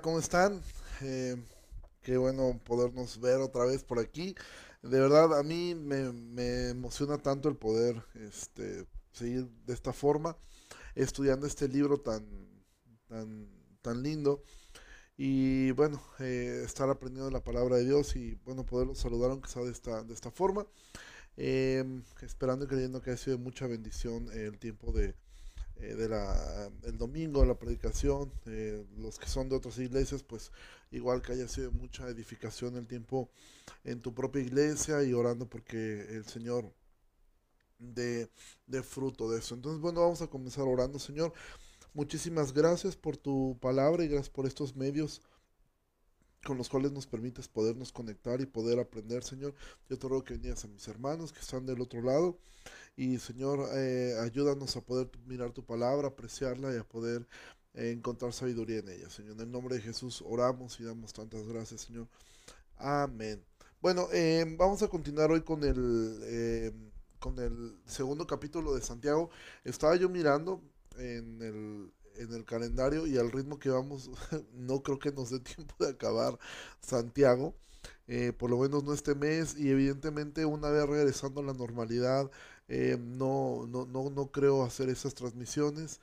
¿cómo están? Eh, qué bueno podernos ver otra vez por aquí. De verdad, a mí me, me emociona tanto el poder este, seguir de esta forma, estudiando este libro tan, tan, tan lindo. Y bueno, eh, estar aprendiendo la palabra de Dios y bueno, poderlos saludar aunque sea de esta, de esta forma. Em, esperando y creyendo que ha sido de mucha bendición el tiempo de, eh, de la, el domingo, la predicación, eh, los que son de otras iglesias, pues igual que haya sido mucha edificación el tiempo en tu propia iglesia y orando porque el Señor de, de fruto de eso. Entonces, bueno, vamos a comenzar orando, Señor. Muchísimas gracias por tu palabra y gracias por estos medios con los cuales nos permites podernos conectar y poder aprender, Señor. Yo te ruego que bendigas a mis hermanos que están del otro lado y, Señor, eh, ayúdanos a poder mirar tu palabra, apreciarla y a poder eh, encontrar sabiduría en ella. Señor, en el nombre de Jesús oramos y damos tantas gracias, Señor. Amén. Bueno, eh, vamos a continuar hoy con el, con el segundo capítulo de Santiago. Estaba yo mirando en el en el calendario y al ritmo que vamos, no creo que nos dé tiempo de acabar Santiago, eh, por lo menos no este mes, y evidentemente una vez regresando a la normalidad, eh, no, no, no, no creo hacer esas transmisiones.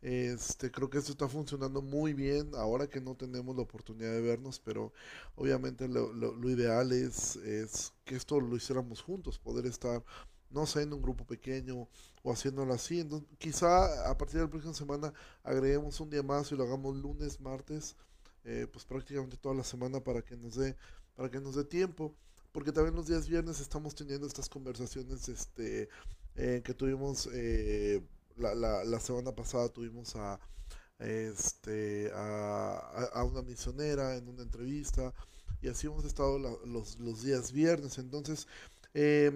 Este, creo que esto está funcionando muy bien ahora que no tenemos la oportunidad de vernos, pero obviamente lo, lo, ideal es, es que esto lo hiciéramos juntos, poder estar no sé, en un grupo pequeño o haciéndolo así. Entonces, quizá a partir de la próxima semana agreguemos un día más y lo hagamos lunes, martes, eh, pues prácticamente toda la semana para que nos dé, para que nos dé tiempo. Porque también los días viernes estamos teniendo estas conversaciones este, eh, que tuvimos eh, la, la, la, semana pasada, tuvimos a, este, a, una misionera en una entrevista y así hemos estado los, los días viernes. Entonces, eh,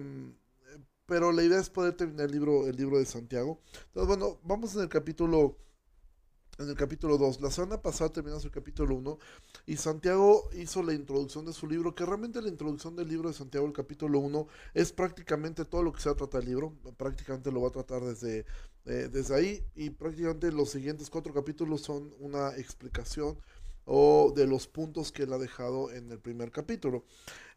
pero la idea es poder terminar el libro, el libro de Santiago. Entonces, bueno, vamos en el capítulo en el capítulo 2. La semana pasada terminamos el capítulo 1 y Santiago hizo la introducción de su libro, que realmente la introducción del libro de Santiago, el capítulo 1, es prácticamente todo lo que se va a tratar el libro, prácticamente lo va a tratar desde, eh, desde ahí y prácticamente los siguientes cuatro capítulos son una explicación o de los puntos que él ha dejado en el primer capítulo.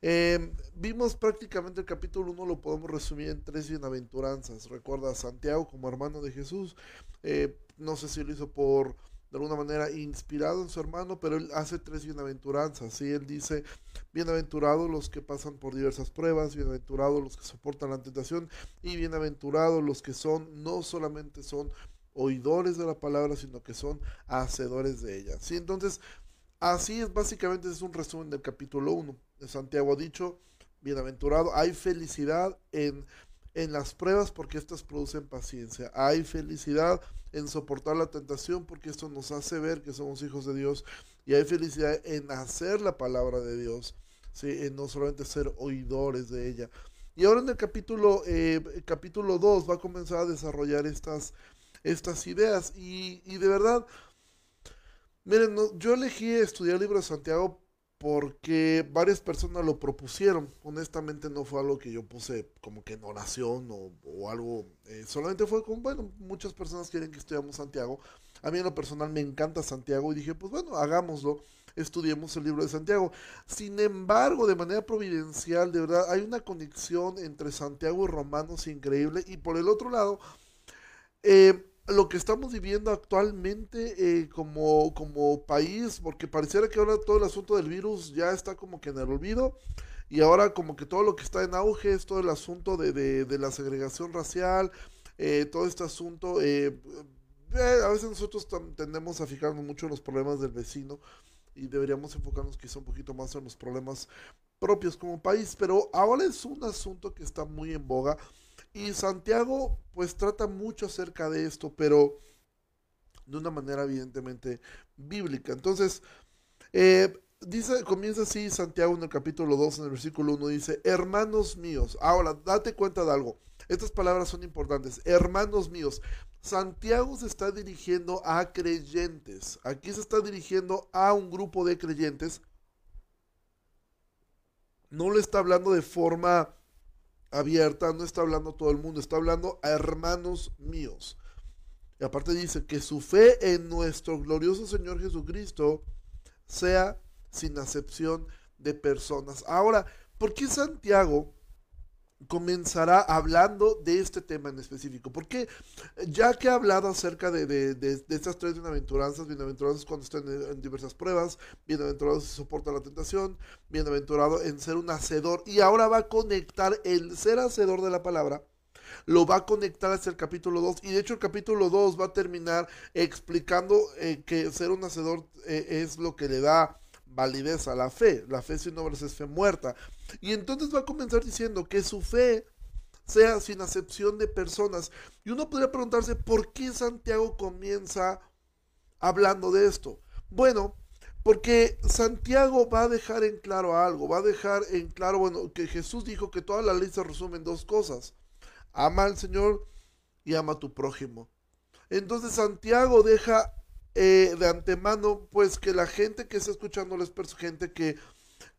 Eh, vimos prácticamente el capítulo 1, lo podemos resumir en tres bienaventuranzas. Recuerda a Santiago como hermano de Jesús. Eh, no sé si lo hizo por de alguna manera inspirado en su hermano, pero él hace tres bienaventuranzas. ¿sí? Él dice, bienaventurados los que pasan por diversas pruebas, bienaventurados los que soportan la tentación y bienaventurados los que son, no solamente son oidores de la palabra, sino que son hacedores de ella. ¿sí? Entonces, Así es, básicamente es un resumen del capítulo 1. De Santiago ha dicho, bienaventurado, hay felicidad en, en las pruebas porque éstas producen paciencia. Hay felicidad en soportar la tentación porque esto nos hace ver que somos hijos de Dios. Y hay felicidad en hacer la palabra de Dios, ¿sí? en no solamente ser oidores de ella. Y ahora en el capítulo, eh, capítulo 2 va a comenzar a desarrollar estas, estas ideas. Y, de verdad Miren, no, yo elegí estudiar el libro de Santiago porque varias personas lo propusieron. Honestamente no fue algo que yo puse como que en oración o, o algo. Eh, solamente fue como, bueno, muchas personas quieren que estudiamos Santiago. A mí en lo personal me encanta Santiago y dije, pues bueno, hagámoslo. Estudiemos el libro de Santiago. Sin embargo, de manera providencial, de verdad, hay una conexión entre Santiago y Romanos increíble. Y por el otro lado, eh, lo que estamos viviendo actualmente eh, como, como país, porque pareciera que ahora todo el asunto del virus ya está como que en el olvido, y ahora como que todo lo que está en auge es todo el asunto de, de, la segregación racial, eh, todo este asunto, eh, eh a veces nosotros tendemos a fijarnos mucho en los problemas del vecino, y deberíamos enfocarnos quizá un poquito más en los problemas propios como país, pero ahora es un asunto que está muy en boga y Santiago pues trata mucho acerca de esto, pero de una manera evidentemente bíblica. Entonces, eh, dice, comienza así Santiago en el capítulo 2, en el versículo 1, dice, hermanos míos, ahora date cuenta de algo, estas palabras son importantes, hermanos míos, Santiago se está dirigiendo a creyentes, aquí se está dirigiendo a un grupo de creyentes, no le está hablando de forma abierta, no está hablando a todo el mundo, está hablando a hermanos míos. Y aparte dice que su fe en nuestro glorioso Señor Jesucristo sea sin acepción de personas. Ahora, ¿por qué Santiago comenzará hablando de este tema en específico. Porque ya que ha hablado acerca de, estas tres bienaventuranzas, bienaventuranzas cuando están en, diversas pruebas, bienaventurado si soporta la tentación, bienaventurado en ser un hacedor, y ahora va a conectar el ser hacedor de la palabra, lo va a conectar hacia el capítulo 2, y de hecho el capítulo 2 va a terminar explicando eh, que ser un hacedor eh, es lo que le da validez a la fe. La fe sin obras es fe muerta. Y entonces va a comenzar diciendo que su fe sea sin acepción de personas. Y uno podría preguntarse, ¿por qué Santiago comienza hablando de esto? Bueno, porque Santiago va a dejar en claro algo, va a dejar en claro, bueno, que Jesús dijo que toda la ley se resume en dos cosas. Ama al Señor y ama a tu prójimo. Entonces Santiago deja eh, de antemano, pues que la gente que está escuchando es gente que,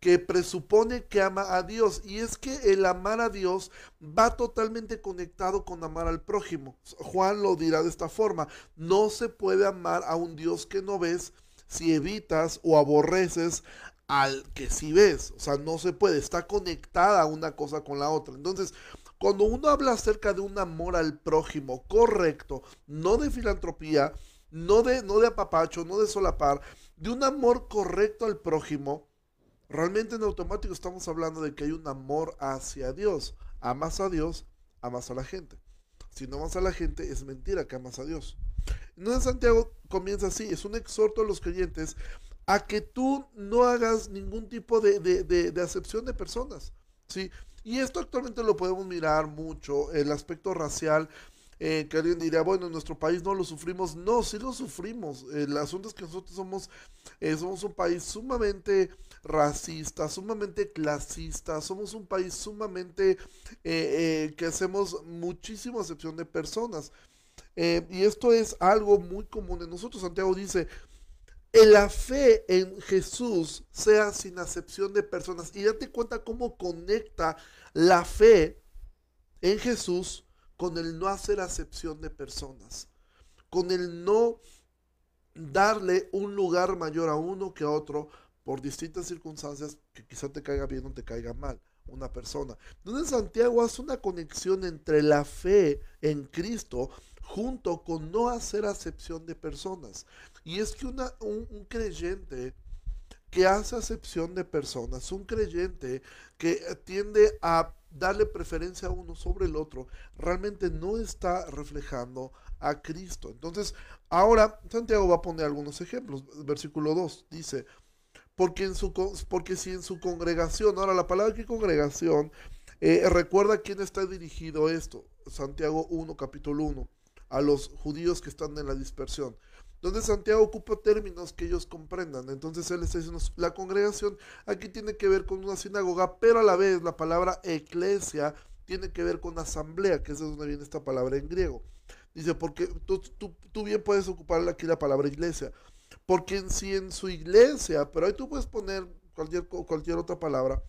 que presupone que ama a Dios. Y es que el amar a Dios va totalmente conectado con amar al prójimo. Juan lo dirá de esta forma, no se puede amar a un Dios que no ves si evitas o aborreces al que sí ves. O sea, no se puede, está conectada una cosa con la otra. Entonces, cuando uno habla acerca de un amor al prójimo correcto, no de filantropía, no de, no de apapacho, no de solapar, de un amor correcto al prójimo, realmente en automático estamos hablando de que hay un amor hacia Dios. Amas a Dios, amas a la gente. Si no amas a la gente, es mentira que amas a Dios. en Santiago comienza así, es un exhorto a los creyentes a que tú no hagas ningún tipo de, de acepción de personas. ¿sí? Y esto actualmente lo podemos mirar mucho, el aspecto racial eh, que alguien diría, bueno, en nuestro país no lo sufrimos. No, sí lo sufrimos. El asunto es que nosotros somos, eh, somos un país sumamente racista, sumamente clasista, somos un país sumamente eh, que hacemos muchísima excepción de personas. y esto es algo muy común en nosotros. Santiago dice, la fe en Jesús sea sin acepción de personas. Y date cuenta cómo conecta la fe en Jesús con el no hacer acepción de personas, con el no darle un lugar mayor a uno que a otro por distintas circunstancias que quizá te caiga bien o te caiga mal una persona. Entonces Santiago hace una conexión entre la fe en Cristo junto con no hacer acepción de personas. Y es que una, un creyente que hace acepción de personas, un creyente que tiende a darle preferencia a uno sobre el otro, realmente no está reflejando a Cristo. Entonces, ahora Santiago va a poner algunos ejemplos. Versículo 2 dice, porque, en su, porque si en su congregación, ahora la palabra aquí congregación, eh, recuerda a quién está dirigido esto. Santiago 1, capítulo 1, a los judíos que están en la dispersión donde Santiago ocupa términos que ellos comprendan. Entonces él está diciendo, la congregación aquí tiene que ver con una sinagoga, pero a la vez la palabra eclesia tiene que ver con asamblea, que es de donde viene esta palabra en griego. Dice, porque tú, tú, bien puedes ocupar aquí la palabra iglesia, porque en sí en su iglesia, pero ahí tú puedes poner cualquier, cualquier otra palabra,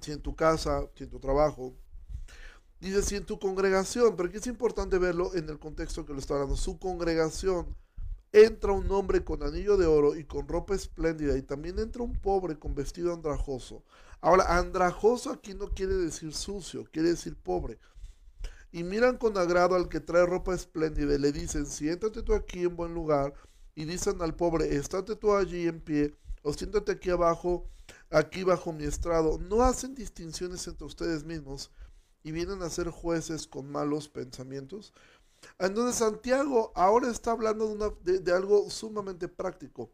si en tu casa, si en tu trabajo, dice si en tu congregación, pero aquí es importante verlo en el contexto que lo está hablando, su congregación entra un hombre con anillo de oro y con ropa espléndida, y también entra un pobre con vestido andrajoso. Ahora, andrajoso aquí no quiere decir sucio, quiere decir pobre. Y miran con agrado al que trae ropa espléndida y le dicen, siéntate tú aquí en buen lugar, y dicen al pobre, estate tú allí en pie, o siéntate aquí abajo, aquí bajo mi estrado. No hacen distinciones entre ustedes mismos y vienen a ser jueces con malos pensamientos. Entonces Santiago ahora está hablando de, algo sumamente práctico.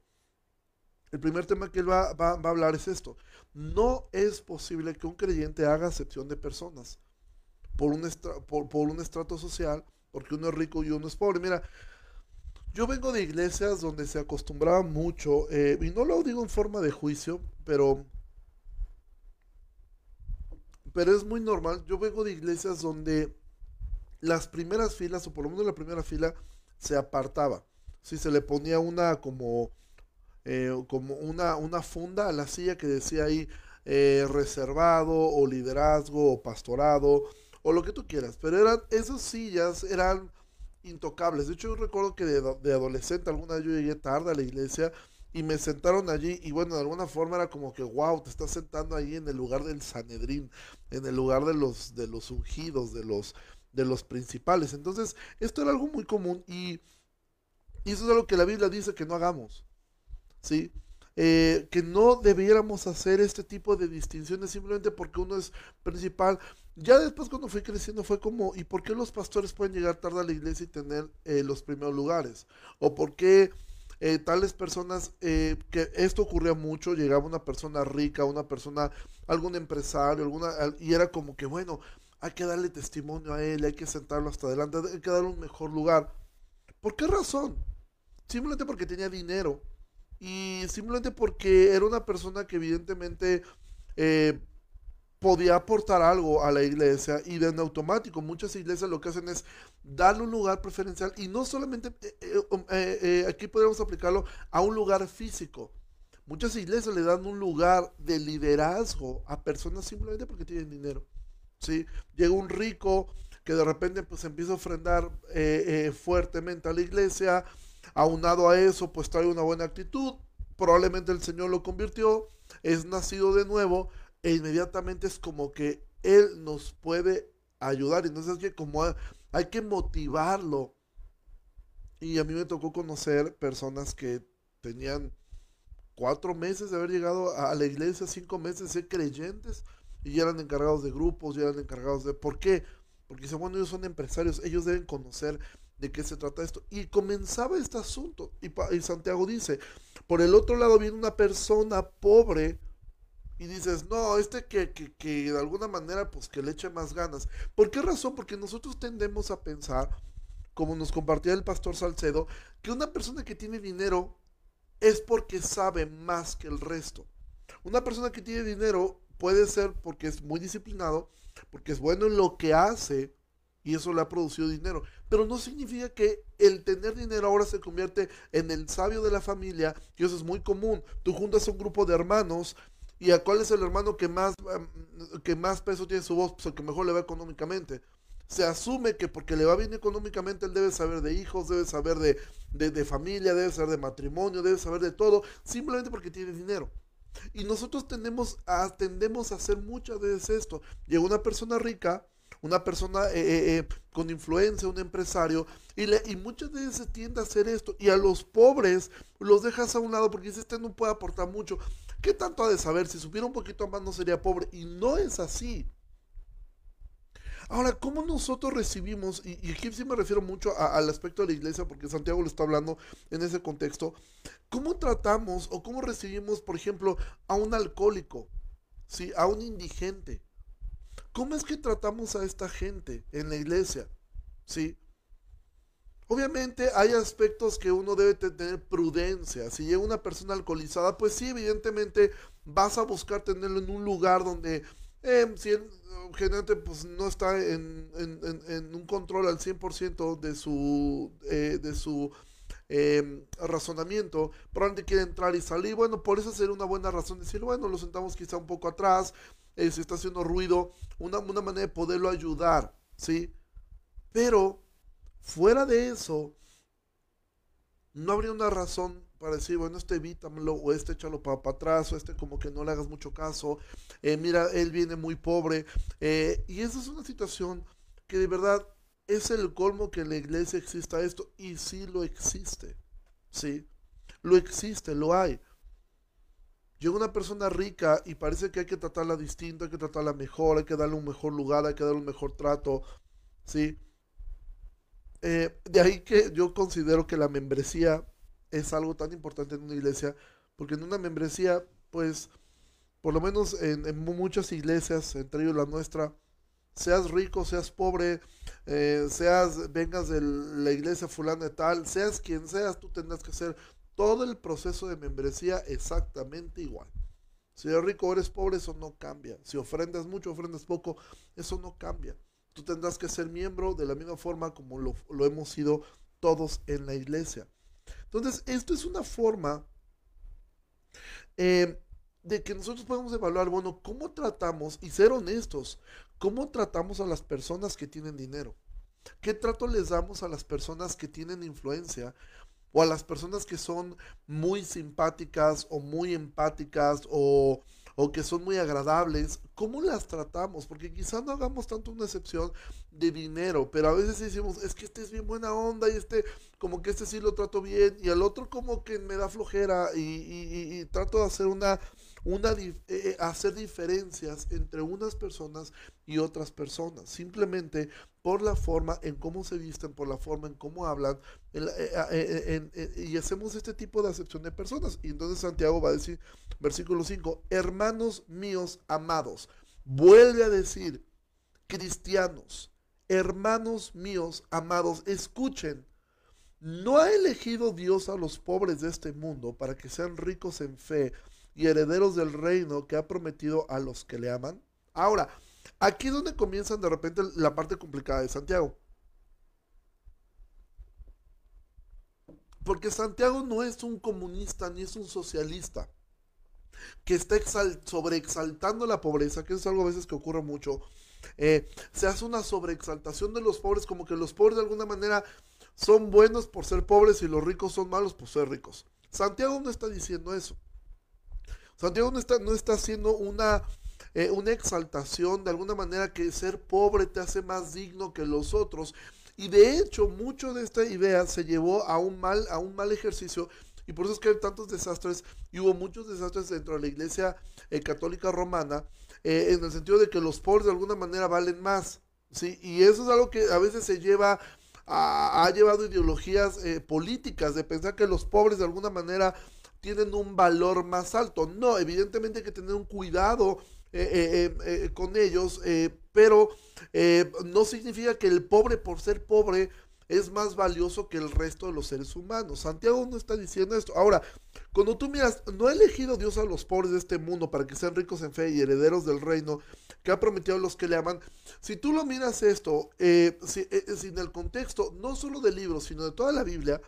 El primer tema que él va, a hablar es esto. No es posible que un creyente haga acepción de personas por un, por, un estrato social, porque uno es rico y uno es pobre. Mira, yo vengo de iglesias donde se acostumbraba mucho, eh, y no lo digo en forma de juicio, pero, pero es muy normal. Yo vengo de iglesias donde las primeras filas, o por lo menos la primera fila, se apartaba. Si se le ponía una como, eh, como una, una funda a la silla que decía ahí eh, reservado o liderazgo o pastorado o lo que tú quieras. Pero eran, esas sillas eran intocables. De hecho, yo recuerdo que de, adolescente alguna vez yo llegué tarde a la iglesia y me sentaron allí y bueno, de alguna forma era como que, wow, te estás sentando ahí en el lugar del Sanedrín, en el lugar de los, de los ungidos, de los, de los principales. Entonces, esto era algo muy común y, eso es algo que la Biblia dice que no hagamos, ¿sí? Eh, que no debiéramos hacer este tipo de distinciones simplemente porque uno es principal. Ya después cuando fui creciendo fue como, ¿y por qué los pastores pueden llegar tarde a la iglesia y tener eh, los primeros lugares? ¿O por qué eh, tales personas, eh, que esto ocurría mucho, llegaba una persona rica, una persona, algún empresario, alguna, y era como que, bueno, hay que darle testimonio a él, hay que sentarlo hasta adelante, hay que darle un mejor lugar. ¿Por qué razón? Simplemente porque tenía dinero y simplemente porque era una persona que evidentemente podía aportar algo a la iglesia y de automático muchas iglesias lo que hacen es darle un lugar preferencial y no solamente, eh, eh, um, eh, aquí podemos aplicarlo a un lugar físico. Muchas iglesias le dan un lugar de liderazgo a personas simplemente porque tienen dinero. ¿sí? Llega un rico que de repente pues empieza a ofrendar fuertemente a la iglesia, aunado a eso pues trae una buena actitud, probablemente el Señor lo convirtió, es nacido de nuevo, e inmediatamente es como que Él nos puede ayudar. Entonces es que como hay que motivarlo. Y a mí me tocó conocer personas que tenían cuatro meses de haber llegado a la iglesia, cinco meses de ser creyentes y eran encargados de grupos, ya eran encargados de... ¿Por qué? Porque dicen, bueno, ellos son empresarios, ellos deben conocer de qué se trata esto. Y comenzaba este asunto. Y, y Santiago dice, por el otro lado viene una persona pobre y dices, no, este que, que, de alguna manera pues que le eche más ganas. ¿Por qué razón? Porque nosotros tendemos a pensar, como nos compartía el pastor Salcedo, que una persona que tiene dinero es porque sabe más que el resto. Una persona que tiene dinero puede ser porque es muy disciplinado, porque es bueno en lo que hace y eso le ha producido dinero. Pero no significa que el tener dinero ahora se convierte en el sabio de la familia, y eso es muy común. Tú juntas a un grupo de hermanos ¿Y a cuál es el hermano que más, que más peso tiene su voz? Pues el que mejor le va económicamente. Se asume que porque le va bien económicamente, él debe saber de hijos, debe saber de, de, familia, debe saber de matrimonio, debe saber de todo, simplemente porque tiene dinero. Y nosotros tendemos a, tendemos a hacer muchas veces esto. Llega una persona rica, una persona eh, eh, eh, con influencia, un empresario, y, y muchas veces se tiende a hacer esto. Y a los pobres los dejas a un lado porque dices, este no puede aportar mucho. ¿Qué tanto ha de saber? Si supiera un poquito más no sería pobre. Y no es así. Ahora, ¿cómo nosotros recibimos, y, aquí sí me refiero mucho al aspecto de la iglesia, porque Santiago lo está hablando en ese contexto, ¿cómo tratamos o cómo recibimos, por ejemplo, a un alcohólico, ¿sí? a un indigente? ¿Cómo es que tratamos a esta gente en la iglesia? ¿Sí? Obviamente hay aspectos que uno debe tener prudencia. Si llega una persona alcoholizada, pues sí, evidentemente vas a buscar tenerlo en un lugar donde eh, si generalmente pues, no está en, un control al 100% de su, eh, de su em, razonamiento, probablemente quiere entrar y salir. Bueno, por eso sería una buena razón decir, bueno, lo sentamos quizá un poco atrás, eh, si está haciendo ruido, una, una manera de poderlo ayudar, ¿sí? Pero Fuera de eso, no habría una razón para decir, bueno, este evítamelo, o este échalo para, atrás, o este como que no le hagas mucho caso, eh, mira, él viene muy pobre. Eh, y esa es una situación que de verdad es el colmo que en la iglesia exista esto, y sí lo existe, ¿sí? Lo existe, lo hay. Llega una persona rica y parece que hay que tratarla distinto, hay que tratarla mejor, hay que darle un mejor lugar, hay que darle un mejor trato, ¿sí? Eh, de ahí que yo considero que la membresía es algo tan importante en una iglesia, porque en una membresía, pues, por lo menos en, muchas iglesias, entre ellos la nuestra, seas rico, seas pobre, eh, seas, vengas de la iglesia fulana de tal, seas quien seas, tú tendrás que hacer todo el proceso de membresía exactamente igual. Si eres rico o eres pobre, eso no cambia. Si ofrendas mucho, ofrendas poco, eso no cambia tú tendrás que ser miembro de la misma forma como lo, hemos sido todos en la iglesia. Entonces, esto es una forma eh, de que nosotros podemos evaluar, bueno, cómo tratamos y ser honestos, cómo tratamos a las personas que tienen dinero. ¿Qué trato les damos a las personas que tienen influencia o a las personas que son muy simpáticas o muy empáticas o, o que son muy agradables, ¿cómo las tratamos? Porque quizás no hagamos tanto una excepción de dinero, pero a veces decimos, es que este es bien buena onda y este, como que este sí lo trato bien y al otro como que me da flojera y, y, y trato de hacer una eh, eh, hacer diferencias entre unas personas y otras personas, simplemente por la forma en cómo se visten, por la forma en cómo hablan, eh, y hacemos este tipo de acepción de personas. Y entonces Santiago va a decir, versículo 5, hermanos míos amados, vuelve a decir, cristianos, hermanos míos amados, escuchen. ¿No ha elegido Dios a los pobres de este mundo para que sean ricos en fe y herederos del reino que ha prometido a los que le aman. Ahora, aquí es donde comienzan de repente la parte complicada de Santiago. Porque Santiago no es un comunista ni es un socialista que está sobreexaltando la pobreza, que es algo a veces que ocurre mucho. Eh, se hace una sobreexaltación de los pobres, como que los pobres de alguna manera son buenos por ser pobres y los ricos son malos por ser ricos. Santiago no está diciendo eso. Santiago no está, no está haciendo una, eh, una exaltación de alguna manera que ser pobre te hace más digno que los otros. Y de hecho, mucho de esta idea se llevó a un mal, a un mal ejercicio. Y por eso es que hay tantos desastres. Y hubo muchos desastres dentro de la iglesia eh, católica romana. Eh, en el sentido de que los pobres de alguna manera valen más. ¿sí? Y eso es algo que a veces se lleva ha llevado ideologías políticas de pensar que los pobres de alguna manera tienen un valor más alto. No, evidentemente hay que tener un cuidado eh, eh, eh, con ellos, pero no significa que el pobre por ser pobre es más valioso que el resto de los seres humanos. Santiago no está diciendo esto. Ahora, cuando tú miras, no ha elegido Dios a los pobres de este mundo para que sean ricos en fe y herederos del reino que ha prometido a los que le aman. Si tú lo miras esto, sin el contexto, no solo del libro, sino de toda la Biblia,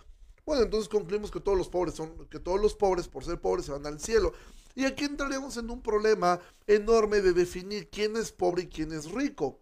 bueno, entonces concluimos que todos los pobres son, que todos los pobres por ser pobres se van al cielo. Y aquí entraríamos en un problema enorme de definir quién es pobre y quién es rico.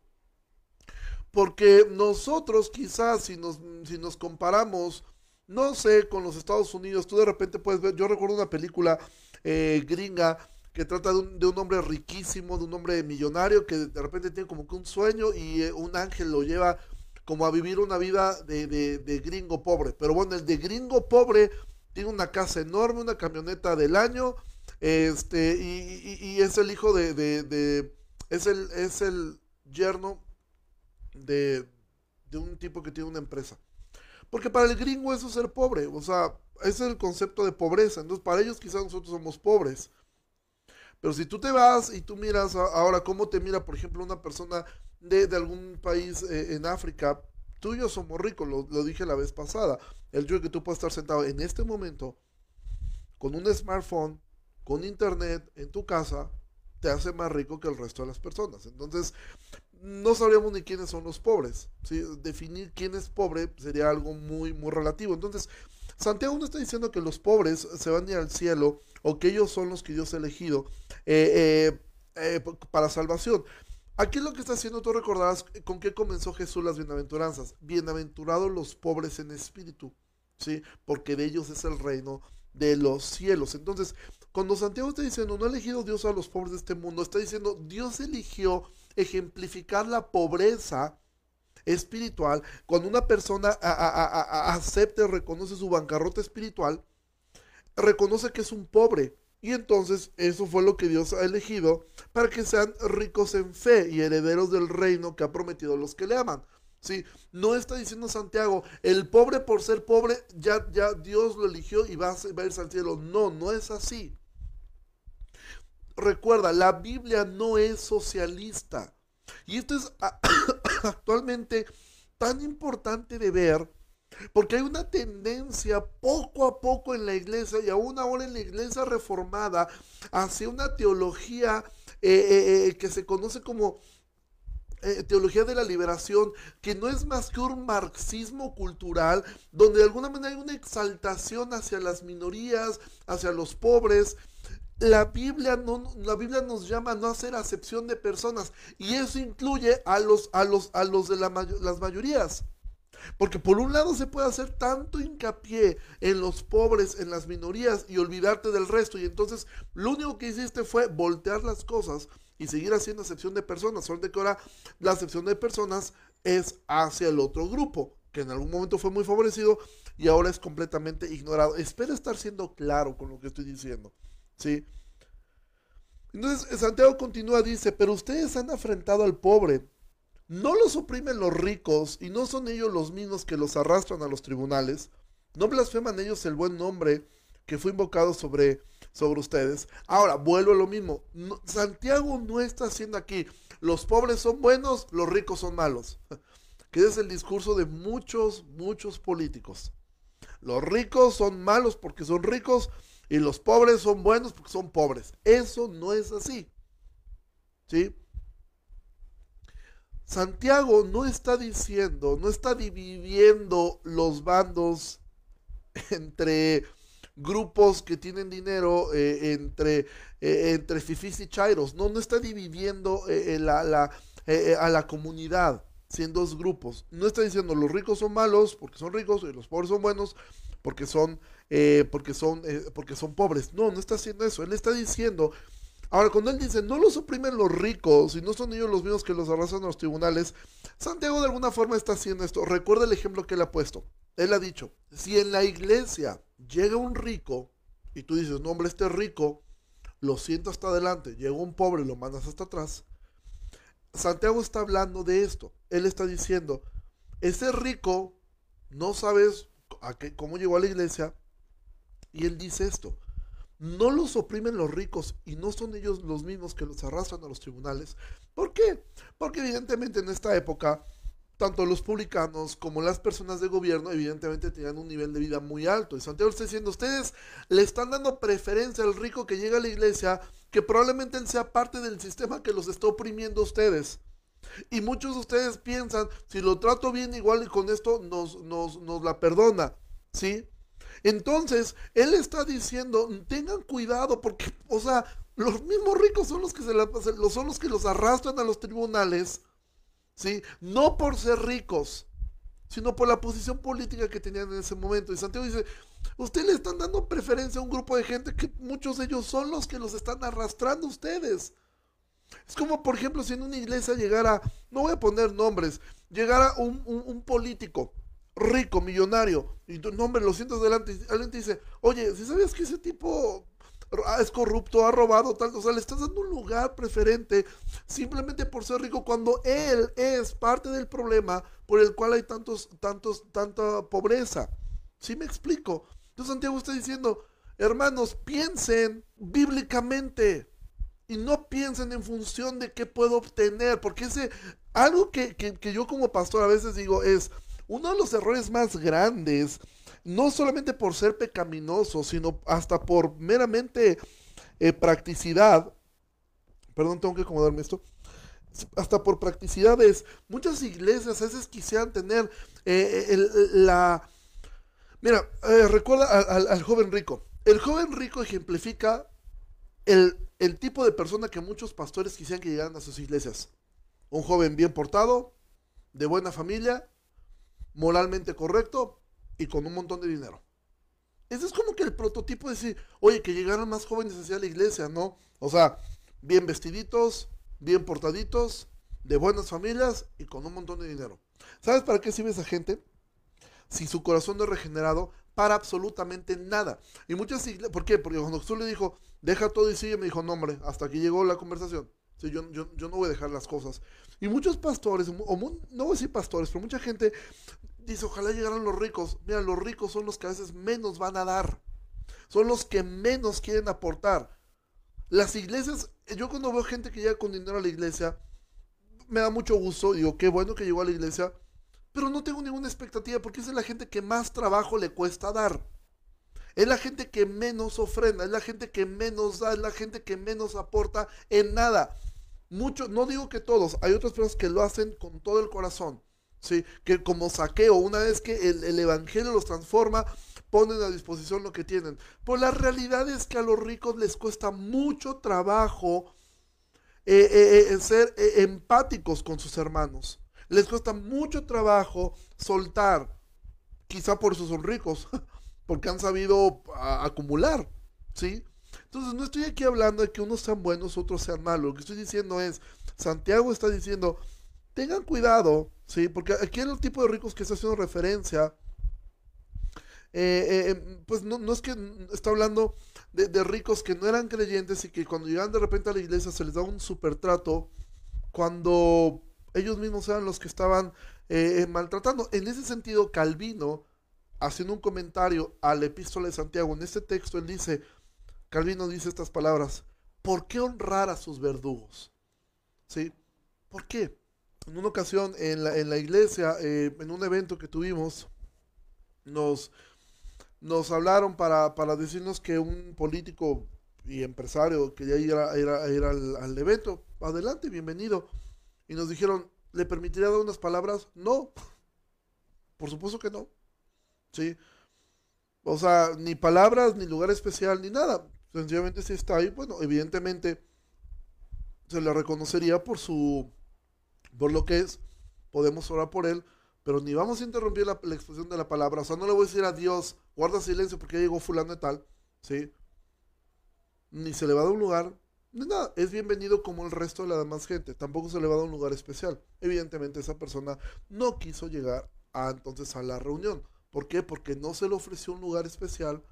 Porque nosotros quizás si nos, si nos comparamos, no sé, con los Estados Unidos, tú de repente puedes ver, yo recuerdo una película eh, gringa que trata de un, de un, hombre riquísimo, de un hombre millonario que de repente tiene como que un sueño y eh, un ángel lo lleva como a vivir una vida de, gringo pobre. Pero bueno, el de gringo pobre tiene una casa enorme, una camioneta del año, este, y, es el hijo de, es el, es el yerno de, de un tipo que tiene una empresa. Porque para el gringo eso es ser pobre, o sea, ese es el concepto de pobreza. Entonces, para ellos quizás nosotros somos pobres. Pero si tú te vas y tú miras ahora cómo te mira, por ejemplo, una persona de, algún país eh, en África, tú y yo somos ricos, lo, dije la vez pasada. El hecho de que tú puedas estar sentado en este momento con un smartphone, con internet en tu casa, te hace más rico que el resto de las personas. Entonces, no sabríamos ni quiénes son los pobres. Definir quién es pobre sería algo muy, muy relativo. Entonces, Santiago no está diciendo que los pobres se van a ir al cielo o que ellos son los que Dios ha elegido eh, eh, para salvación. Aquí lo que está haciendo, tú recordarás con qué comenzó Jesús las bienaventuranzas. Bienaventurados los pobres en espíritu, ¿sí? Porque de ellos es el reino de los cielos. Entonces, cuando Santiago está diciendo, no ha elegido Dios a los pobres de este mundo, está diciendo, Dios eligió ejemplificar la pobreza espiritual. Cuando una persona acepta y reconoce su bancarrota espiritual, reconoce que es un pobre y entonces eso fue lo que Dios ha elegido para que sean ricos en fe y herederos del reino que ha prometido los que le aman. ¿Sí? No está diciendo Santiago, el pobre por ser pobre, ya, ya Dios lo eligió y va a, va a irse al cielo. No, no es así. Recuerda, la Biblia no es socialista. Y esto es actualmente tan importante de ver porque hay una tendencia poco a poco en la iglesia y aún ahora en la iglesia reformada hacia una teología eh, eh, eh, que se conoce como teología de la liberación, que no es más que un marxismo cultural, donde de alguna manera hay una exaltación hacia las minorías, hacia los pobres. La Biblia, no, la Biblia nos llama a no hacer acepción de personas y eso incluye a los, a los, a los de las mayorías. Porque por un lado se puede hacer tanto hincapié en los pobres, en las minorías y olvidarte del resto. Y entonces lo único que hiciste fue voltear las cosas y seguir haciendo excepción de personas. Solo que ahora la excepción de personas es hacia el otro grupo, que en algún momento fue muy favorecido y ahora es completamente ignorado. Espero estar siendo claro con lo que estoy diciendo. ¿Sí? Entonces Santiago continúa, dice, pero ustedes han afrentado al pobre no los oprimen los ricos y no son ellos los mismos que los arrastran a los tribunales. No blasfeman ellos el buen nombre que fue invocado sobre, sobre ustedes. Ahora, vuelvo a lo mismo. Santiago no está haciendo aquí, los pobres son buenos, los ricos son malos. Que es el discurso de muchos, muchos políticos. Los ricos son malos porque son ricos y los pobres son buenos porque son pobres. Eso no es así. ¿Sí? Santiago no está diciendo, no está dividiendo los bandos entre grupos que tienen dinero, eh, entre, eh, entre fifis y chairos. No, no está dividiendo eh, la, a la comunidad en dos grupos. No está diciendo los ricos son malos porque son ricos y los pobres son buenos porque son, porque son, porque son pobres. No, no está haciendo eso. Él está diciendo Ahora, cuando él dice, no los oprimen los ricos y no son ellos los mismos que los arrasan a los tribunales, Santiago de alguna forma está haciendo esto. Recuerda el ejemplo que él ha puesto. Él ha dicho, si en la iglesia llega un rico y tú dices, no hombre, este rico, lo siento hasta adelante, llega un pobre y lo mandas hasta atrás. Santiago está hablando de esto. Él está diciendo, ese rico, no sabes a qué, cómo llegó a la iglesia, y él dice esto no los oprimen los ricos y no son ellos los mismos que los arrastran a los tribunales. ¿Por qué? Porque evidentemente en esta época, tanto los publicanos como las personas de gobierno evidentemente tenían un nivel de vida muy alto. Y Santiago está diciendo, ustedes le están dando preferencia al rico que llega a la iglesia, que probablemente él sea parte del sistema que los está oprimiendo a ustedes. Y muchos de ustedes piensan, si lo trato bien igual y con esto nos, nos, nos la perdona. ¿Sí? Entonces, él está diciendo, tengan cuidado porque, o sea, los mismos ricos son los que se la, son los que los arrastran a los tribunales, ¿sí? No por ser ricos, sino por la posición política que tenían en ese momento. Y Santiago dice, ustedes le están dando preferencia a un grupo de gente que muchos de ellos son los que los están arrastrando ustedes. Es como, por ejemplo, si en una iglesia llegara, no voy a poner nombres, llegara un, un político rico, millonario, y tu nombre lo sientas delante, alguien te dice, oye, si sabías que ese tipo es corrupto, ha robado, tal, o sea, le estás dando un lugar preferente simplemente por ser rico cuando él es parte del problema por el cual hay tantos, tantos, tanta pobreza. ¿Sí me explico? Entonces Santiago está diciendo, hermanos, piensen bíblicamente y no piensen en función de qué puedo obtener, porque ese, algo que, que yo como pastor a veces digo es, uno de los errores más grandes, no solamente por ser pecaminoso, sino hasta por meramente eh, practicidad, perdón, tengo que acomodarme esto, hasta por practicidades, muchas iglesias a veces quisieran tener eh, eh, la... Mira, recuerda al, joven rico. El joven rico ejemplifica el, el tipo de persona que muchos pastores quisieran que llegaran a sus iglesias. Un joven bien portado, de buena familia, moralmente correcto y con un montón de dinero. Ese es como que el prototipo de decir, oye, que llegaran más jóvenes hacia la iglesia, ¿no? O sea, bien vestiditos, bien portaditos, de buenas familias y con un montón de dinero. ¿Sabes para qué sirve esa gente? Si su corazón no es regenerado, para absolutamente nada. Y muchas iglesias, ¿por qué? Porque cuando Jesús le dijo, deja todo y sigue, me dijo, no, hombre, hasta aquí llegó la conversación. Yo, yo, yo no voy a dejar las cosas. Y muchos pastores, no voy a decir pastores, pero mucha gente dice, ojalá llegaran los ricos. Mira, los ricos son los que a veces menos van a dar. Son los que menos quieren aportar. Las iglesias, yo cuando veo gente que llega con dinero a la iglesia, me da mucho gusto. Digo, qué bueno que llegó a la iglesia. Pero no tengo ninguna expectativa porque es la gente que más trabajo le cuesta dar. Es la gente que menos ofrenda, es la gente que menos da, es la gente que menos aporta en nada. Muchos, no digo que todos, hay otras personas que lo hacen con todo el corazón. ¿sí? Que como saqueo, una vez que el, Evangelio los transforma, ponen a disposición lo que tienen. Pues la realidad es que a los ricos les cuesta mucho trabajo eh, eh, eh, ser empáticos con sus hermanos. les cuesta mucho trabajo soltar. Quizá por eso son ricos, porque han sabido acumular, ¿sí? Entonces no estoy aquí hablando de que unos sean buenos, otros sean malos. Lo que estoy diciendo es, Santiago está diciendo, tengan cuidado, ¿sí? Porque aquí el tipo de ricos que está haciendo referencia, eh, eh, em, pues no, es que está hablando de, de, ricos que no eran creyentes y que cuando llegan de repente a la iglesia se les da un super trato cuando ellos mismos eran los que estaban eh, maltratando. En ese sentido, Calvino, haciendo un comentario a la epístola de Santiago, en este texto él dice, Calvino dice estas palabras, ¿por qué honrar a sus verdugos? ¿Sí? ¿Por qué? En una ocasión en la, en la iglesia, eh, en un evento que tuvimos, nos, nos hablaron para, para decirnos que un político y empresario quería ir, a, ir, ir al, al, evento. Adelante, bienvenido. Y nos dijeron, ¿le permitiría dar unas palabras? No. Por supuesto que no. ¿Sí? O sea, ni palabras, ni lugar especial, ni nada. Sencillamente si está ahí, bueno, evidentemente se le reconocería por su por lo que es, podemos orar por él, pero ni vamos a interrumpir la, expresión de la palabra. O sea, no le voy a decir a Dios, guarda silencio porque ya llegó fulano de tal, ¿sí? Ni se le va a dar un lugar, ni nada. Es bienvenido como el resto de la demás gente. Tampoco se le va a dar un lugar especial. Evidentemente esa persona no quiso llegar a, entonces a la reunión. ¿Por qué? Porque no se le ofreció un lugar especial,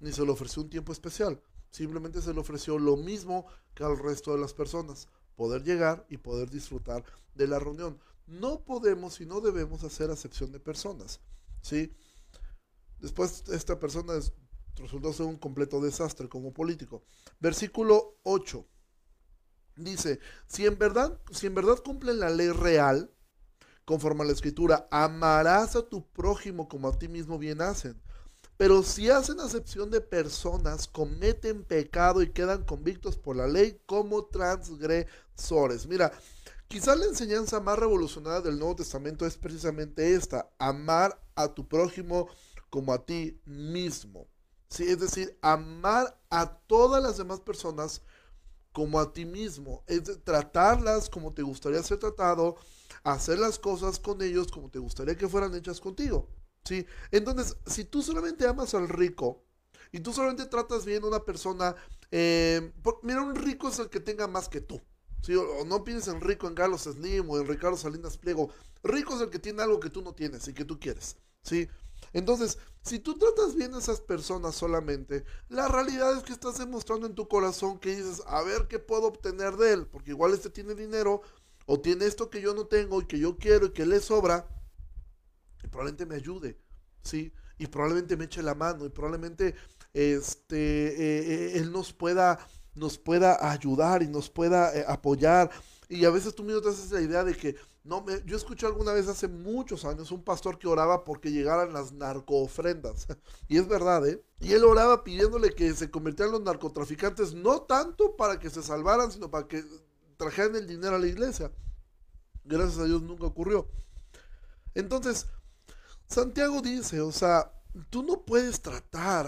ni se le ofreció un tiempo especial. Simplemente se le ofreció lo mismo que al resto de las personas. Poder llegar y poder disfrutar de la reunión. No podemos y no debemos hacer acepción de personas. ¿sí? Después esta persona es, resultó ser un completo desastre como político. Versículo 8. Dice, si en verdad, si en verdad cumplen la ley real, conforme a la escritura, amarás a tu prójimo como a ti mismo bien hacen. Pero si hacen acepción de personas, cometen pecado y quedan convictos por la ley como transgresores. Mira, Quizá la enseñanza más revolucionaria del Nuevo Testamento es precisamente esta, amar a tu prójimo como a ti mismo. ¿Sí? Es decir, amar a todas las demás personas como a ti mismo. Es tratarlas como te gustaría ser tratado, hacer las cosas con ellos como te gustaría que fueran hechas contigo. ¿Sí? Entonces, si tú solamente amas al rico y tú solamente tratas bien a una persona, eh, mira, un rico es el que tenga más que tú. O, no pienses en rico en Carlos Slim o en Ricardo Salinas Pliego. Rico es el que tiene algo que tú no tienes y que tú quieres. ¿sí? Entonces, si tú tratas bien a esas personas solamente, la realidad es que estás demostrando en tu corazón que dices, a ver qué puedo obtener de él, porque igual este tiene dinero o tiene esto que yo no tengo y que yo quiero y que le sobra, y probablemente me ayude, ¿sí? Y probablemente me eche la mano y probablemente este, eh, eh, él nos pueda nos pueda ayudar y nos pueda eh, apoyar. Y a veces tú mismo te haces la idea de que, no, me, yo escuché alguna vez hace muchos años un pastor que oraba porque llegaran las narcoofrendas. y es verdad, ¿eh? Y él oraba pidiéndole que se convirtieran los narcotraficantes, no tanto para que se salvaran, sino para que trajeran el dinero a la iglesia. Gracias a Dios nunca ocurrió. Entonces, Santiago dice, o sea, tú no puedes tratar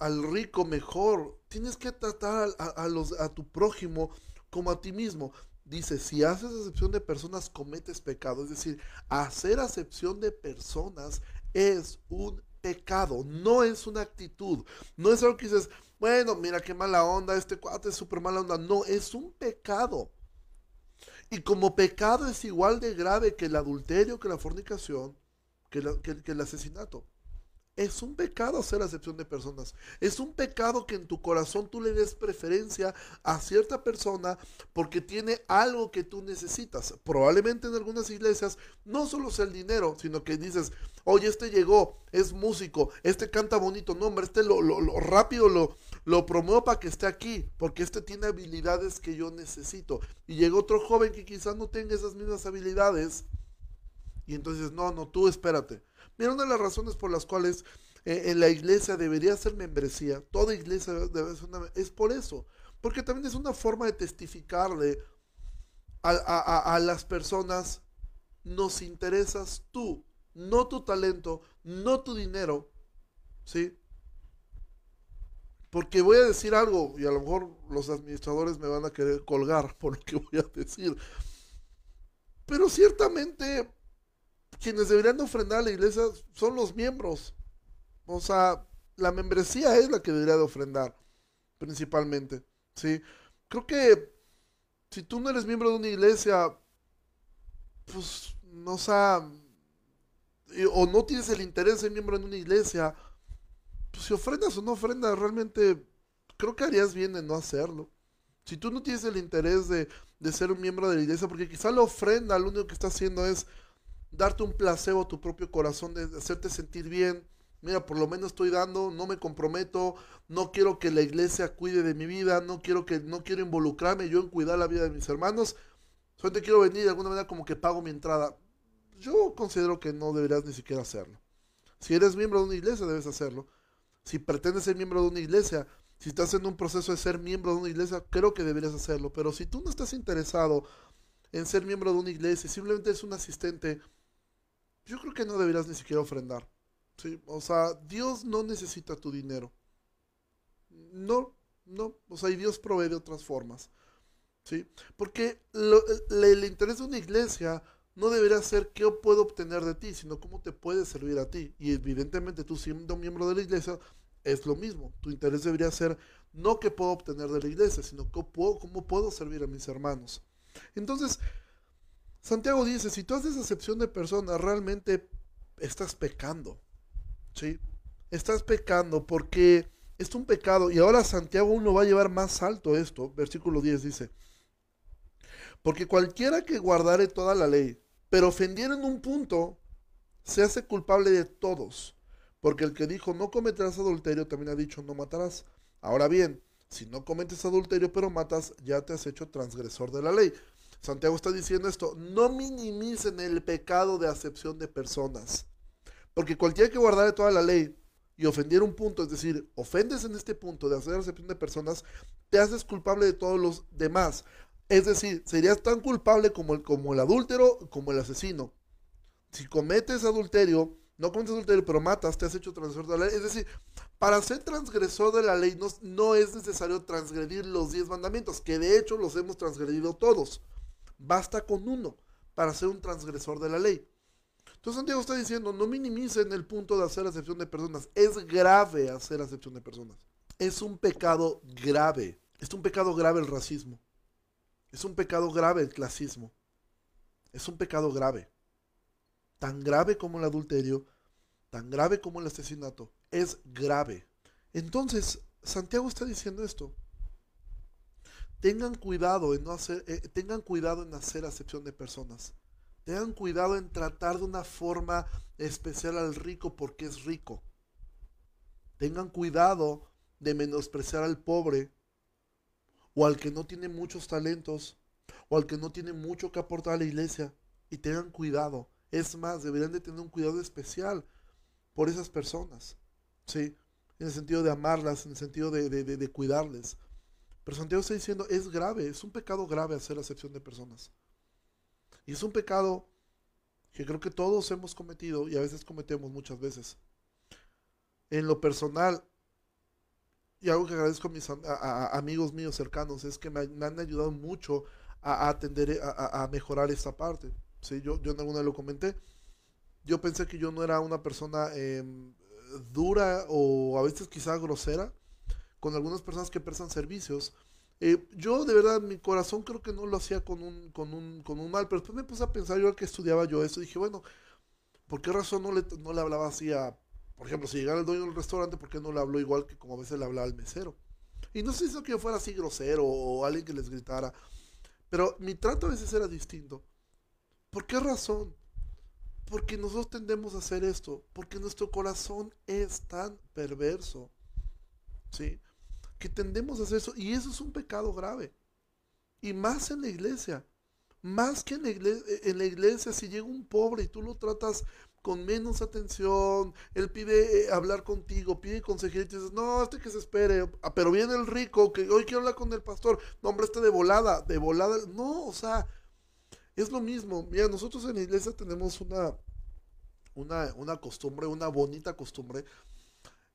al rico mejor, tienes que tratar a, los, a tu prójimo como a ti mismo. Dice, si haces acepción de personas, cometes pecado. Es decir, hacer acepción de personas es un pecado, no es una actitud. No es algo que dices, bueno, mira qué mala onda, este cuate es súper mala onda. No, es un pecado. Y como pecado es igual de grave que el adulterio, que la fornicación, que, el asesinato. Es un pecado hacer acepción de personas. Es un pecado que en tu corazón tú le des preferencia a cierta persona porque tiene algo que tú necesitas. Probablemente en algunas iglesias no solo sea el dinero, sino que dices, oye, este llegó, es músico, este canta bonito, no, hombre, este lo, lo, rápido lo, lo promuevo para que esté aquí, porque este tiene habilidades que yo necesito. Y llegó otro joven que quizás no tenga esas mismas habilidades y entonces, no, no, tú espérate. Mira, una de las razones por las cuales eh, en la iglesia debería ser membresía, toda iglesia debe ser una, es por eso. Porque también es una forma de testificarle a, a, a las personas, nos interesas tú, no tu talento, no tu dinero, ¿sí? Porque voy a decir algo y a lo mejor los administradores me van a querer colgar por lo que voy a decir. Pero ciertamente quienes deberían ofrendar a la iglesia son los miembros. O sea, la membresía es la que debería de ofrendar, principalmente. ¿sí? Creo que si tú no eres miembro de una iglesia, pues, no sé, o no tienes el interés de ser miembro de una iglesia, pues si ofrendas o no ofrendas, realmente creo que harías bien en no hacerlo. Si tú no tienes el interés de, de ser un miembro de la iglesia, porque quizá la ofrenda lo único que está haciendo es darte un placebo a tu propio corazón, de hacerte sentir bien. Mira, por lo menos estoy dando, no me comprometo, no quiero que la iglesia cuide de mi vida, no quiero que no quiero involucrarme yo en cuidar la vida de mis hermanos. Solamente quiero venir de alguna manera como que pago mi entrada. Yo considero que no deberías ni siquiera hacerlo. Si eres miembro de una iglesia, debes hacerlo. Si pretendes ser miembro de una iglesia, si estás en un proceso de ser miembro de una iglesia, creo que deberías hacerlo. Pero si tú no estás interesado en ser miembro de una iglesia, simplemente eres un asistente, yo creo que no deberías ni siquiera ofrendar. ¿sí? O sea, Dios no necesita tu dinero. No, no. O sea, y Dios provee de otras formas. ¿sí? Porque el interés de una iglesia no debería ser qué puedo obtener de ti, sino cómo te puede servir a ti. Y evidentemente tú siendo miembro de la iglesia es lo mismo. Tu interés debería ser no qué puedo obtener de la iglesia, sino cómo puedo, cómo puedo servir a mis hermanos. Entonces, Santiago dice, si tú haces acepción de personas, realmente estás pecando. ¿Sí? Estás pecando porque es un pecado. Y ahora Santiago uno va a llevar más alto esto. Versículo 10 dice, porque cualquiera que guardare toda la ley, pero ofendiera en un punto, se hace culpable de todos. Porque el que dijo no cometerás adulterio también ha dicho no matarás. Ahora bien, si no cometes adulterio pero matas, ya te has hecho transgresor de la ley. Santiago está diciendo esto, no minimicen el pecado de acepción de personas. Porque cualquiera que guardare toda la ley y ofendiera un punto, es decir, ofendes en este punto de hacer acepción de personas, te haces culpable de todos los demás. Es decir, serías tan culpable como el, como el adúltero, como el asesino. Si cometes adulterio, no cometes adulterio, pero matas, te has hecho transgresor de la ley. Es decir, para ser transgresor de la ley no, no es necesario transgredir los diez mandamientos, que de hecho los hemos transgredido todos. Basta con uno para ser un transgresor de la ley. Entonces Santiago está diciendo, no minimicen el punto de hacer acepción de personas. Es grave hacer acepción de personas. Es un pecado grave. Es un pecado grave el racismo. Es un pecado grave el clasismo. Es un pecado grave. Tan grave como el adulterio, tan grave como el asesinato. Es grave. Entonces, Santiago está diciendo esto tengan cuidado en no hacer, eh, tengan cuidado en hacer acepción de personas. Tengan cuidado en tratar de una forma especial al rico porque es rico. Tengan cuidado de menospreciar al pobre o al que no tiene muchos talentos o al que no tiene mucho que aportar a la iglesia. Y tengan cuidado. Es más, deberían de tener un cuidado especial por esas personas. ¿Sí? En el sentido de amarlas, en el sentido de, de cuidarles. Pero Santiago está diciendo, es grave, es un pecado grave hacer acepción de personas. Y es un pecado que creo que todos hemos cometido y a veces cometemos muchas veces. En lo personal, y algo que agradezco a mis amigos míos cercanos, es que me, han ayudado mucho a, atender, a, mejorar esta parte. ¿sí? Yo, yo en alguna lo comenté. Yo pensé que yo no era una persona em, dura o a veces quizá grosera con algunas personas que prestan servicios. Eh, yo de verdad, mi corazón creo que no lo hacía con un, con un, con un mal, pero después me puse a pensar, yo que estudiaba yo eso, dije, bueno, ¿por qué razón no le, no le hablaba así a, por ejemplo, si llegara el dueño del restaurante, ¿por qué no le habló igual que como a veces le hablaba al mesero? Y no sé si que yo fuera así grosero o alguien que les gritara, pero mi trato a veces era distinto. ¿Por qué razón? Porque nosotros tendemos a hacer esto, porque nuestro corazón es tan perverso. ¿Sí? Que tendemos a hacer eso. Y eso es un pecado grave. Y más en la iglesia. Más que en la iglesia, en la iglesia si llega un pobre y tú lo tratas con menos atención, él pide eh, hablar contigo, pide consejero y te dices, no, este que se espere, ah, pero viene el rico, que hoy quiero hablar con el pastor, no, hombre, este de volada, de volada, no, o sea, es lo mismo, mira, nosotros en la iglesia tenemos una, una, una costumbre, una bonita costumbre,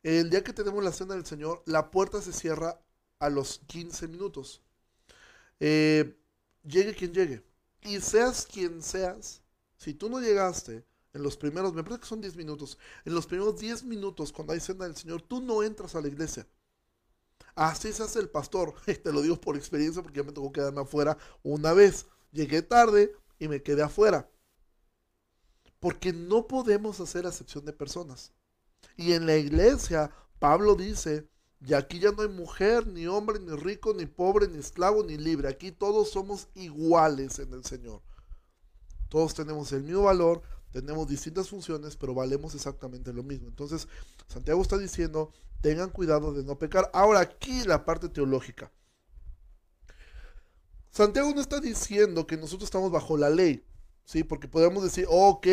el día que tenemos la cena del Señor, la puerta se cierra a los 15 minutos. Eh, llegue quien llegue. Y seas quien seas, si tú no llegaste en los primeros, me parece que son 10 minutos, en los primeros 10 minutos cuando hay cena del Señor, tú no entras a la iglesia. Así se hace el pastor. Te lo digo por experiencia porque ya me tocó quedarme afuera una vez. Llegué tarde y me quedé afuera. Porque no podemos hacer acepción de personas. Y en la iglesia, Pablo dice, y aquí ya no hay mujer, ni hombre, ni rico, ni pobre, ni esclavo, ni libre. Aquí todos somos iguales en el Señor. Todos tenemos el mismo valor, tenemos distintas funciones, pero valemos exactamente lo mismo. Entonces, Santiago está diciendo, tengan cuidado de no pecar. Ahora aquí la parte teológica. Santiago no está diciendo que nosotros estamos bajo la ley, ¿sí? Porque podemos decir, ok,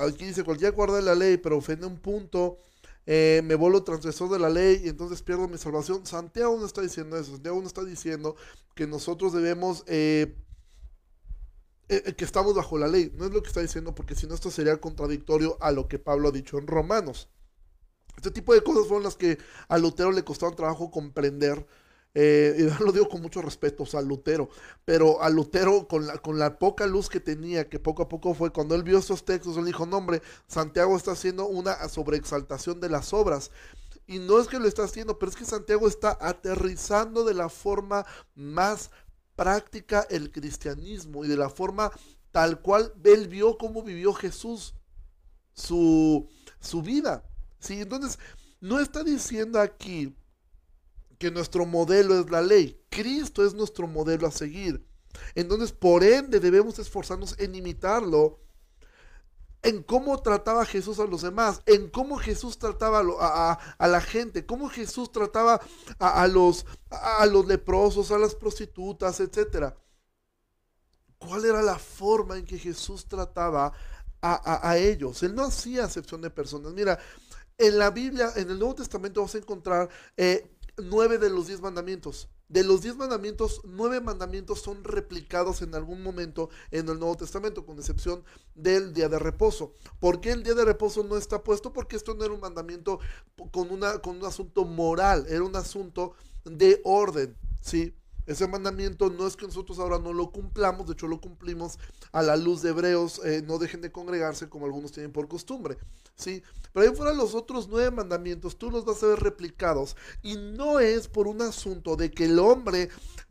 aquí dice cualquier guarda la ley, pero ofende un punto, eh, me vuelvo transgresor de la ley y entonces pierdo mi salvación. Santiago no está diciendo eso, Santiago no está diciendo que nosotros debemos... Eh, eh, que estamos bajo la ley. No es lo que está diciendo, porque si no, esto sería contradictorio a lo que Pablo ha dicho en Romanos. Este tipo de cosas fueron las que a Lutero le costaron trabajo comprender. Eh, y lo digo con mucho respeto, o sea, Lutero, pero a Lutero con la, con la poca luz que tenía, que poco a poco fue, cuando él vio estos textos, él dijo, no hombre, Santiago está haciendo una sobreexaltación de las obras. Y no es que lo está haciendo, pero es que Santiago está aterrizando de la forma más práctica el cristianismo y de la forma tal cual él vio cómo vivió Jesús su, su vida. ¿sí? Entonces, no está diciendo aquí que nuestro modelo es la ley. Cristo es nuestro modelo a seguir. Entonces, por ende, debemos esforzarnos en imitarlo en cómo trataba Jesús a los demás, en cómo Jesús trataba a, la gente, cómo Jesús trataba a, los, a los leprosos, a las prostitutas, etc. ¿Cuál era la forma en que Jesús trataba a, ellos? Él no hacía acepción de personas. Mira, en la Biblia, en el Nuevo Testamento vas a encontrar eh, nueve de los diez mandamientos. De los diez mandamientos, nueve mandamientos son replicados en algún momento en el Nuevo Testamento, con excepción del día de reposo. ¿Por qué el día de reposo no está puesto? Porque esto no era un mandamiento con, una, con un asunto moral, era un asunto de orden, ¿sí? Ese mandamiento no es que nosotros ahora no lo cumplamos, de hecho lo cumplimos a la luz de Hebreos, eh, no dejen de congregarse como algunos tienen por costumbre, ¿sí? Pero ahí fuera los otros nueve mandamientos, tú los vas a ver replicados y no es por un asunto de que el hombre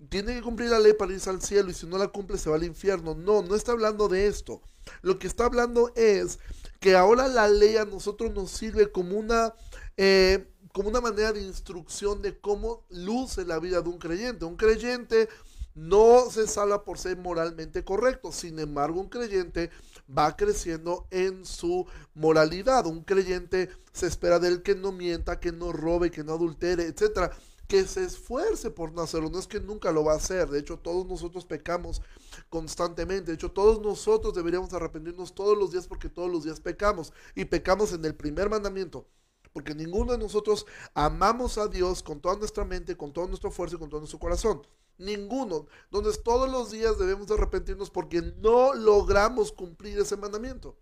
tiene que cumplir la ley para irse al cielo y si no la cumple se va al infierno, no, no está hablando de esto. Lo que está hablando es que ahora la ley a nosotros nos sirve como una... Eh, como una manera de instrucción de cómo luce la vida de un creyente. Un creyente no se salva por ser moralmente correcto, sin embargo un creyente va creciendo en su moralidad. Un creyente se espera de él que no mienta, que no robe, que no adultere, etcétera que se esfuerce por no hacerlo. No es que nunca lo va a hacer. De hecho, todos nosotros pecamos constantemente. De hecho, todos nosotros deberíamos arrepentirnos todos los días porque todos los días pecamos. Y pecamos en el primer mandamiento. Porque ninguno de nosotros amamos a Dios con toda nuestra mente, con toda nuestra fuerza y con todo nuestro corazón. Ninguno. Entonces todos los días debemos arrepentirnos porque no logramos cumplir ese mandamiento.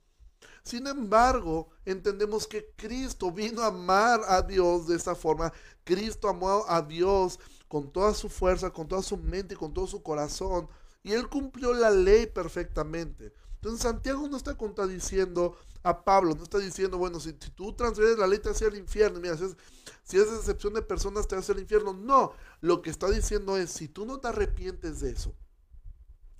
Sin embargo, entendemos que Cristo vino a amar a Dios de esa forma. Cristo amó a Dios con toda su fuerza, con toda su mente y con todo su corazón. Y Él cumplió la ley perfectamente. Entonces Santiago no está contradiciendo a Pablo, no está diciendo, bueno, si, tú transgredes la ley te hace al infierno, mira, si es, si es excepción de personas te hace al infierno. No, lo que está diciendo es, si tú no te arrepientes de eso,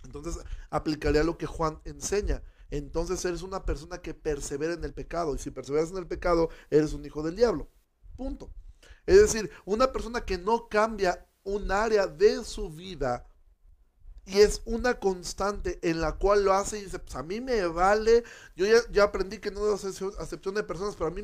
entonces aplicaría lo que Juan enseña. Entonces eres una persona que persevera en el pecado. Y si perseveras en el pecado, eres un hijo del diablo. Punto. Es decir, una persona que no cambia un área de su vida y es una constante en la cual lo hace y dice, pues a mí me vale, yo ya, aprendí que no es acepción de personas, pero a mí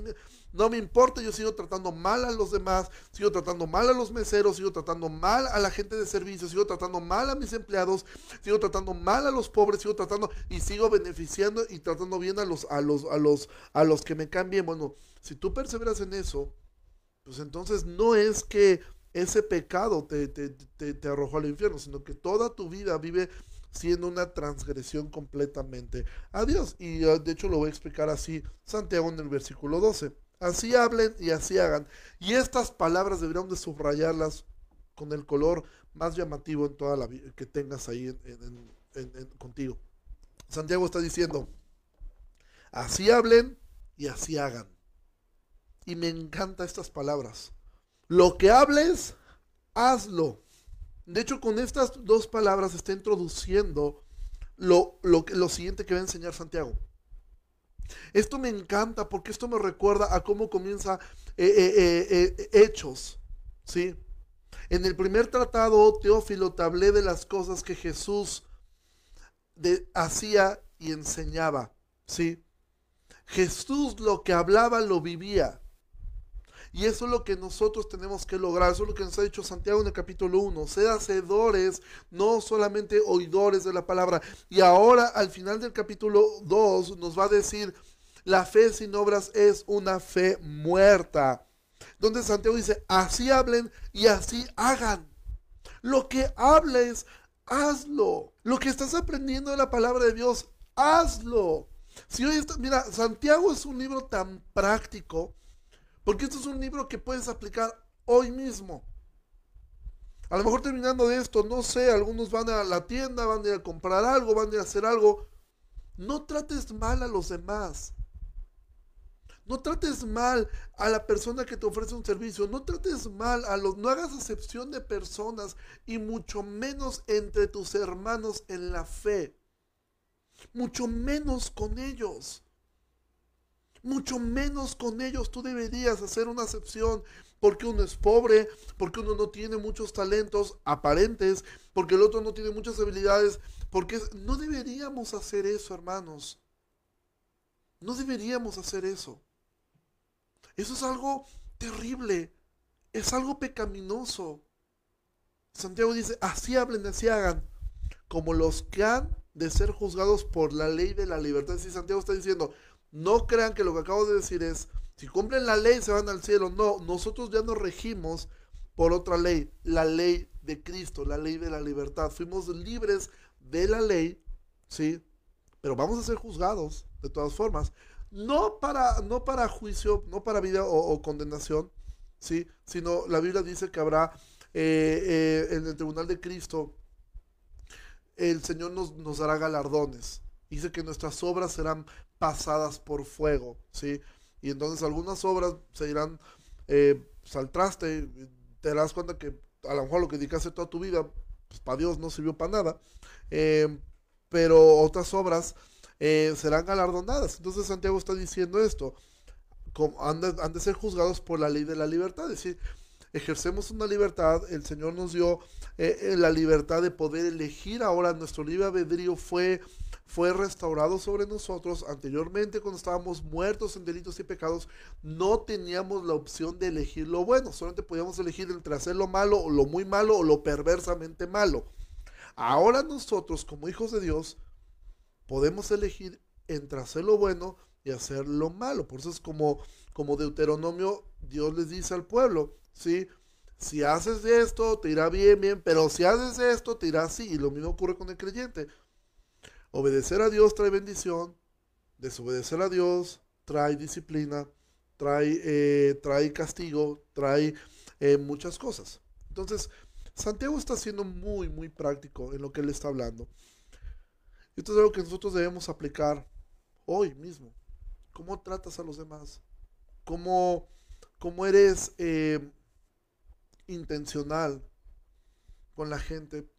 no me importa, yo sigo tratando mal a los demás, sigo tratando mal a los meseros, sigo tratando mal a la gente de servicio, sigo tratando mal a mis empleados, sigo tratando mal a los pobres, sigo tratando y sigo beneficiando y tratando bien a los, a los, a los, a los que me cambien. Bueno, si tú perseveras en eso, pues entonces no es que ese pecado te, te, arrojó al infierno, sino que toda tu vida vive siendo una transgresión completamente a Dios. Y ah, de hecho lo voy a explicar así, Santiago en el versículo 12. Así hablen y así hagan. Y estas palabras deberían de subrayarlas con el color más llamativo en toda la que tengas ahí contigo. Santiago está diciendo, así hablen y así hagan. Y me encantan estas palabras. Lo que hables, hazlo. De hecho, con estas dos palabras está introduciendo lo, lo, lo siguiente que va a enseñar Santiago. Esto me encanta porque esto me recuerda a cómo comienza eh, eh, eh, Hechos. ¿sí? En el primer tratado, Teófilo, te hablé de las cosas que Jesús hacía y enseñaba. ¿sí? Jesús lo que hablaba lo vivía. Y eso es lo que nosotros tenemos que lograr. Eso es lo que nos ha dicho Santiago en el capítulo 1. Ser hacedores, no solamente oidores de la palabra. Y ahora al final del capítulo 2 nos va a decir, la fe sin obras es una fe muerta. Donde Santiago dice, así hablen y así hagan. Lo que hables, hazlo. Lo que estás aprendiendo de la palabra de Dios, hazlo. Si hoy está, mira, Santiago es un libro tan práctico porque esto es un libro que puedes aplicar hoy mismo. A lo mejor terminando de esto, no sé, algunos van a la tienda, van a ir a comprar algo, van a ir a hacer algo. No trates mal a los demás. No trates mal a la persona que te ofrece un servicio. No trates mal a los... No hagas excepción de personas y mucho menos entre tus hermanos en la fe. Mucho menos con ellos mucho menos con ellos tú deberías hacer una excepción porque uno es pobre, porque uno no tiene muchos talentos aparentes, porque el otro no tiene muchas habilidades, porque no deberíamos hacer eso, hermanos. No deberíamos hacer eso. Eso es algo terrible, es algo pecaminoso. Santiago dice, así hablen, así hagan, como los que han de ser juzgados por la ley de la libertad. Si Santiago está diciendo, no crean que lo que acabo de decir es, si cumplen la ley se van al cielo. No, nosotros ya nos regimos por otra ley, la ley de Cristo, la ley de la libertad. Fuimos libres de la ley, ¿sí? Pero vamos a ser juzgados, de todas formas. No para, no para juicio, no para vida o, condenación, ¿sí? Sino la Biblia dice que habrá eh, eh, en el tribunal de Cristo, el Señor nos, nos dará galardones. Dice que nuestras obras serán pasadas por fuego, ¿sí? Y entonces algunas obras se irán eh, pues, te darás cuenta que a lo mejor lo que dedicaste toda tu vida, pues para Dios no sirvió para nada, eh, pero otras obras eh, serán galardonadas. Entonces Santiago está diciendo esto, han, de, han de ser juzgados por la ley de la libertad, es decir, ejercemos una libertad, el Señor nos dio eh, la libertad de poder elegir ahora, nuestro libre albedrío fue fue restaurado sobre nosotros. Anteriormente, cuando estábamos muertos en delitos y pecados, no teníamos la opción de elegir lo bueno. Solamente podíamos elegir entre hacer lo malo o lo muy malo o lo perversamente malo. Ahora nosotros, como hijos de Dios, podemos elegir entre hacer lo bueno y hacer lo malo. Por eso es como, como Deuteronomio, Dios les dice al pueblo, Si haces esto, te irá bien, bien, pero si haces esto, te irá así. Y lo mismo ocurre con el creyente. Obedecer a Dios trae bendición, desobedecer a Dios trae disciplina, trae, eh, trae castigo, trae eh, muchas cosas. Entonces, Santiago está siendo muy, muy práctico en lo que él está hablando. Esto es algo que nosotros debemos aplicar hoy mismo. ¿Cómo tratas a los demás? ¿Cómo, cómo eres eh, intencional con la gente?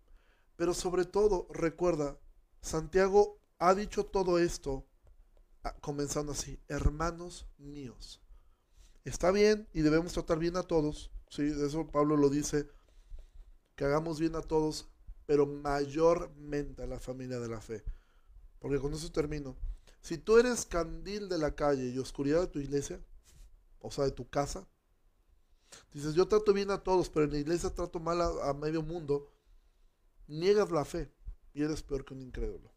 Pero sobre todo, recuerda, Santiago ha dicho todo esto ah, comenzando así, hermanos míos. Está bien y debemos tratar bien a todos, sí, eso Pablo lo dice, que hagamos bien a todos, pero mayormente a la familia de la fe. Porque con eso termino. Si tú eres candil de la calle y oscuridad de tu iglesia, o sea, de tu casa, dices, yo trato bien a todos, pero en la iglesia trato mal a medio mundo, niegas la fe y eres peor que un incrédulo.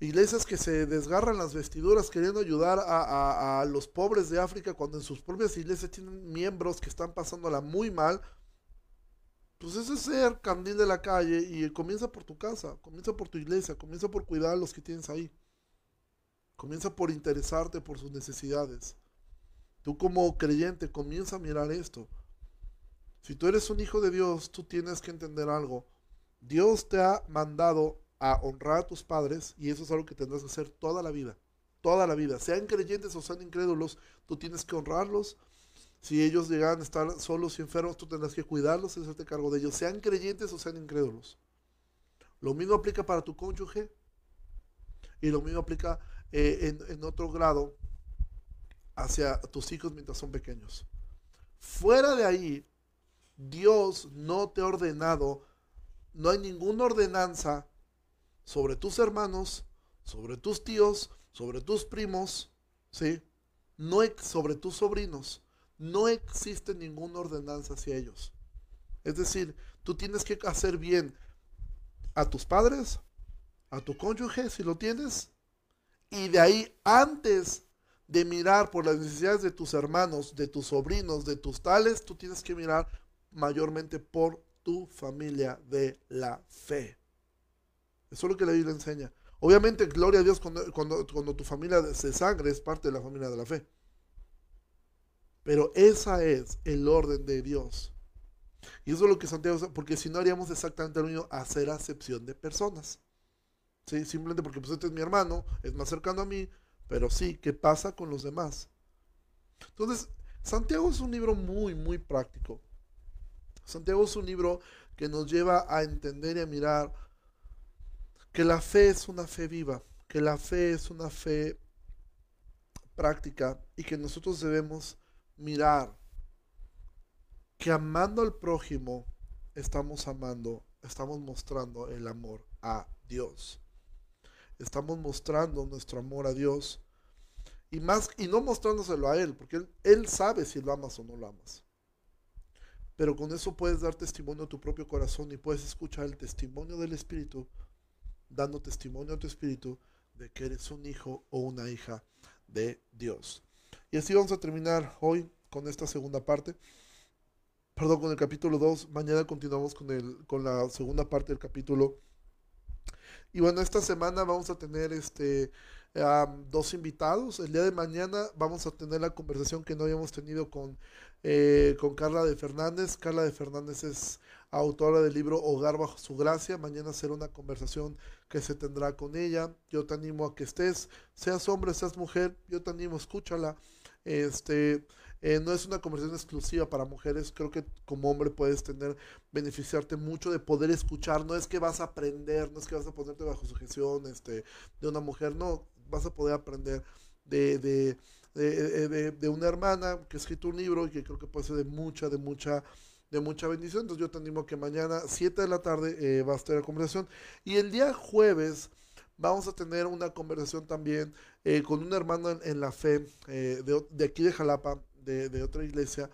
Iglesias que se desgarran las vestiduras queriendo ayudar a, los pobres de África cuando en sus propias iglesias tienen miembros que están pasándola muy mal. Pues ese es ser candil de la calle y comienza por tu casa, comienza por tu iglesia, comienza por cuidar a los que tienes ahí. Comienza por interesarte por sus necesidades. Tú como creyente comienza a mirar esto. Si tú eres un hijo de Dios, tú tienes que entender algo. Dios te ha mandado a honrar a tus padres y eso es algo que tendrás que hacer toda la vida, toda la vida. Sean creyentes o sean incrédulos, tú tienes que honrarlos. Si ellos llegan a estar solos y enfermos, tú tendrás que cuidarlos y hacerte cargo de ellos, sean creyentes o sean incrédulos. Lo mismo aplica para tu cónyuge y lo mismo aplica eh, en, en otro grado hacia tus hijos mientras son pequeños. Fuera de ahí, Dios no te ha ordenado, no hay ninguna ordenanza sobre tus hermanos, sobre tus tíos, sobre tus primos, ¿sí? No sobre tus sobrinos. No existe ninguna ordenanza hacia ellos. Es decir, tú tienes que hacer bien a tus padres, a tu cónyuge, si lo tienes, y de ahí, antes de mirar por las necesidades de tus hermanos, de tus sobrinos, de tus tales, tú tienes que mirar mayormente por tu familia de la fe. Eso es lo que la Biblia enseña. Obviamente, gloria a Dios cuando, cuando, cuando tu familia de sangre es parte de la familia de la fe. Pero esa es el orden de Dios. Y eso es lo que Santiago, porque si no haríamos exactamente lo mismo, hacer acepción de personas. ¿Sí? Simplemente porque pues, este es mi hermano, es más cercano a mí, pero sí, ¿qué pasa con los demás? Entonces, Santiago es un libro muy, muy práctico. Santiago es un libro que nos lleva a entender y a mirar que la fe es una fe viva, que la fe es una fe práctica y que nosotros debemos mirar que amando al prójimo estamos amando, estamos mostrando el amor a Dios. Estamos mostrando nuestro amor a Dios y más y no mostrándoselo a él, porque él, él sabe si lo amas o no lo amas. Pero con eso puedes dar testimonio a tu propio corazón y puedes escuchar el testimonio del Espíritu dando testimonio a tu espíritu de que eres un hijo o una hija de Dios. Y así vamos a terminar hoy con esta segunda parte. Perdón, con el capítulo 2. Mañana continuamos con, el, con la segunda parte del capítulo. Y bueno, esta semana vamos a tener este dos invitados. El día de mañana vamos a tener la conversación que no habíamos tenido con, eh, con Carla de Fernández. Carla de Fernández es autora del libro Hogar bajo su gracia. Mañana será una conversación que se tendrá con ella. Yo te animo a que estés, seas hombre, seas mujer, yo te animo, escúchala. Este, eh, no es una conversación exclusiva para mujeres, creo que como hombre puedes tener, beneficiarte mucho de poder escuchar, no es que vas a aprender, no es que vas a ponerte bajo sujeción este, de una mujer, no, vas a poder aprender de, de, de, de una hermana que ha escrito un libro y que creo que puede ser de mucha, de mucha de mucha bendición. Entonces yo te animo que mañana, 7 de la tarde, eh, va a estar la conversación. Y el día jueves vamos a tener una conversación también eh, con un hermano en, la fe eh, de, aquí de Jalapa, de, otra iglesia,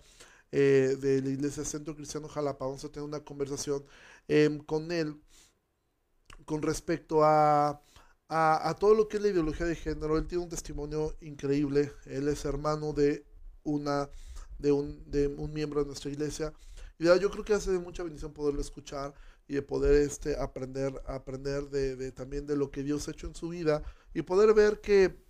de la iglesia Centro Cristiano Jalapa. Vamos a tener una conversación em, con él con respecto a, a, todo lo que es la ideología de género. Él tiene un testimonio increíble. Él es hermano de una de un, de un miembro de nuestra iglesia yo creo que hace de mucha bendición poderlo escuchar y de poder este, aprender, aprender de, también de lo que Dios ha hecho en su vida y poder ver que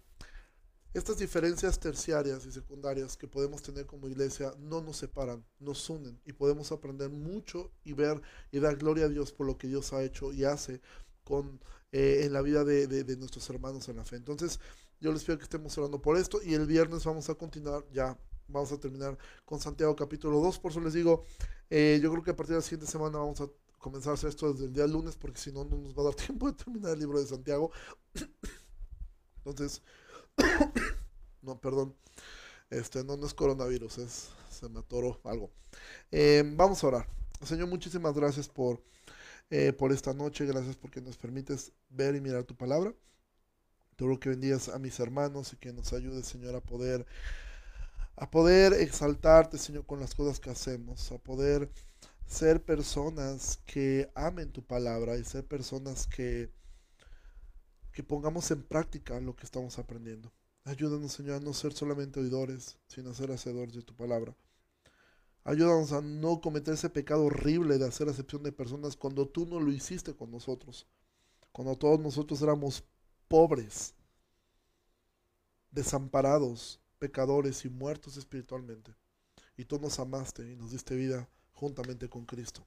estas diferencias terciarias y secundarias que podemos tener como iglesia no nos separan, nos unen y podemos aprender mucho y ver y dar gloria a Dios por lo que Dios ha hecho y hace con, eh, en la vida de, de, nuestros hermanos en la fe. Entonces, yo les pido que estemos orando por esto y el viernes vamos a continuar ya vamos a terminar con Santiago capítulo 2. Por eso les digo, eh, yo creo que a partir de la siguiente semana vamos a comenzar a hacer esto desde el día lunes, porque si no, no nos va a dar tiempo de terminar el libro de Santiago. Entonces, no, perdón, este no, no es coronavirus, es, se me atoró algo. Eh, vamos a orar. Señor, muchísimas gracias por, eh, por esta noche, gracias porque nos permites ver y mirar tu palabra. Te ruego que bendigas a mis hermanos y que nos ayudes, Señor, a poder a poder exaltarte, Señor, con las cosas que hacemos, a poder ser personas que amen tu palabra y ser personas que, que pongamos en práctica lo que estamos aprendiendo. Ayúdanos, Señor, a no ser solamente oidores, sino a ser hacedores de tu palabra. Ayúdanos a no cometer ese pecado horrible de hacer acepción de personas cuando tú no lo hiciste con nosotros. Cuando todos nosotros éramos pobres, desamparados, pecadores y muertos espiritualmente. Y tú nos amaste y nos diste vida juntamente con Cristo.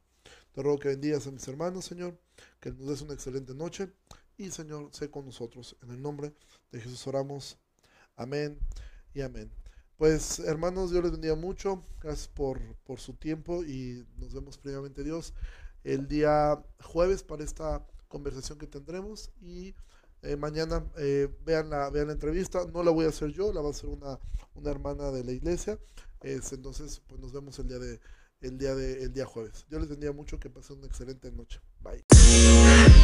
Te ruego que bendigas a mis hermanos, Señor, que nos des una excelente noche y, Señor, sé con nosotros. En el nombre de Jesús oramos. Amén y amén. Pues hermanos, Dios les bendiga mucho. Gracias por, por su tiempo y nos vemos primeramente Dios el día jueves para esta conversación que tendremos y eh, mañana eh, vean, la, vean la entrevista. No la voy a hacer yo, la va a hacer una, una hermana de la iglesia. Es, entonces, pues nos vemos el día de el día de el día jueves. Dios les bendiga mucho, que pasen una excelente noche.